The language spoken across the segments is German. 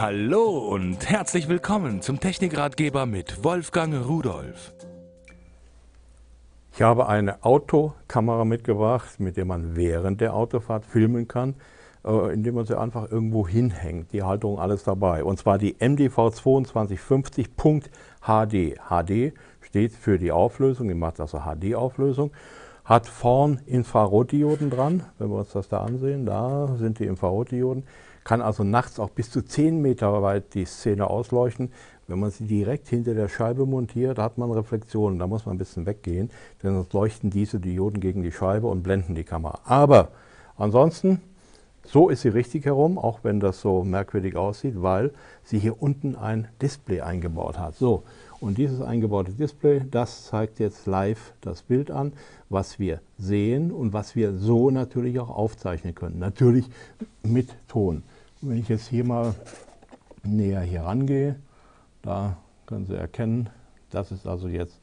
Hallo und herzlich willkommen zum Technikratgeber mit Wolfgang Rudolf. Ich habe eine Autokamera mitgebracht, mit der man während der Autofahrt filmen kann, äh, indem man sie einfach irgendwo hinhängt. Die Halterung, alles dabei. Und zwar die MDV 2250.HD. HD steht für die Auflösung, die macht also HD-Auflösung. Hat vorn Infrarotdioden dran, wenn wir uns das da ansehen, da sind die Infrarotdioden kann also nachts auch bis zu 10 Meter weit die Szene ausleuchten. Wenn man sie direkt hinter der Scheibe montiert, hat man Reflexionen. Da muss man ein bisschen weggehen, denn sonst leuchten diese Dioden gegen die Scheibe und blenden die Kamera. Aber ansonsten, so ist sie richtig herum, auch wenn das so merkwürdig aussieht, weil sie hier unten ein Display eingebaut hat. So, und dieses eingebaute Display, das zeigt jetzt live das Bild an, was wir sehen und was wir so natürlich auch aufzeichnen können. Natürlich mit Ton. Wenn ich jetzt hier mal näher hier rangehe, da können Sie erkennen, das ist also jetzt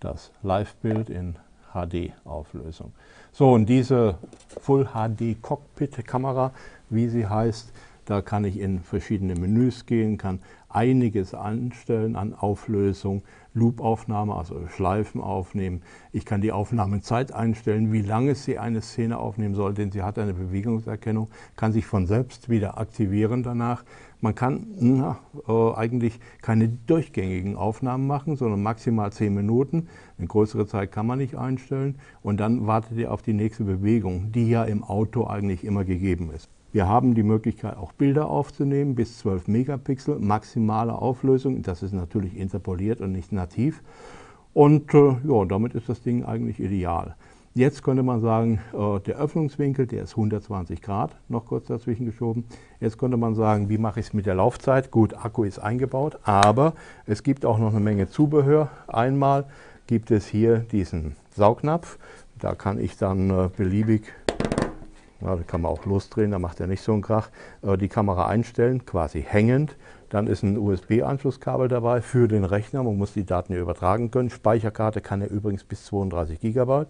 das Live-Bild in HD-Auflösung. So, und diese Full HD Cockpit Kamera, wie sie heißt, da kann ich in verschiedene Menüs gehen, kann einiges anstellen an Auflösung, Loopaufnahme, also Schleifen aufnehmen. Ich kann die Aufnahmezeit einstellen, wie lange sie eine Szene aufnehmen soll, denn sie hat eine Bewegungserkennung, kann sich von selbst wieder aktivieren danach. Man kann na, äh, eigentlich keine durchgängigen Aufnahmen machen, sondern maximal 10 Minuten. Eine größere Zeit kann man nicht einstellen. Und dann wartet ihr auf die nächste Bewegung, die ja im Auto eigentlich immer gegeben ist. Wir haben die Möglichkeit, auch Bilder aufzunehmen, bis 12 Megapixel, maximale Auflösung. Das ist natürlich interpoliert und nicht nativ. Und äh, ja, damit ist das Ding eigentlich ideal. Jetzt könnte man sagen, äh, der Öffnungswinkel, der ist 120 Grad, noch kurz dazwischen geschoben. Jetzt könnte man sagen, wie mache ich es mit der Laufzeit? Gut, Akku ist eingebaut, aber es gibt auch noch eine Menge Zubehör. Einmal gibt es hier diesen Saugnapf. Da kann ich dann äh, beliebig ja, da kann man auch losdrehen, da macht er nicht so einen Krach. Äh, die Kamera einstellen, quasi hängend. Dann ist ein USB-Anschlusskabel dabei für den Rechner. Man muss die Daten hier übertragen können. Speicherkarte kann er übrigens bis 32 GB.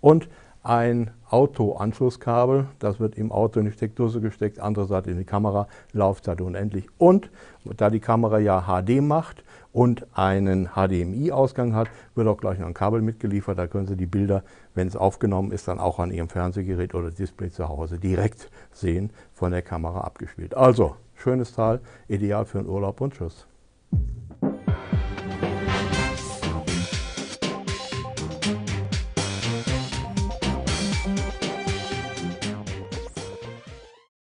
Und ein Auto-Anschlusskabel, das wird im Auto in die Steckdose gesteckt, andere Seite in die Kamera, Laufzeit unendlich. Und da die Kamera ja HD macht und einen HDMI-Ausgang hat, wird auch gleich noch ein Kabel mitgeliefert. Da können Sie die Bilder, wenn es aufgenommen ist, dann auch an Ihrem Fernsehgerät oder Display zu Hause direkt sehen, von der Kamera abgespielt. Also, schönes Teil, ideal für einen Urlaub und Tschüss.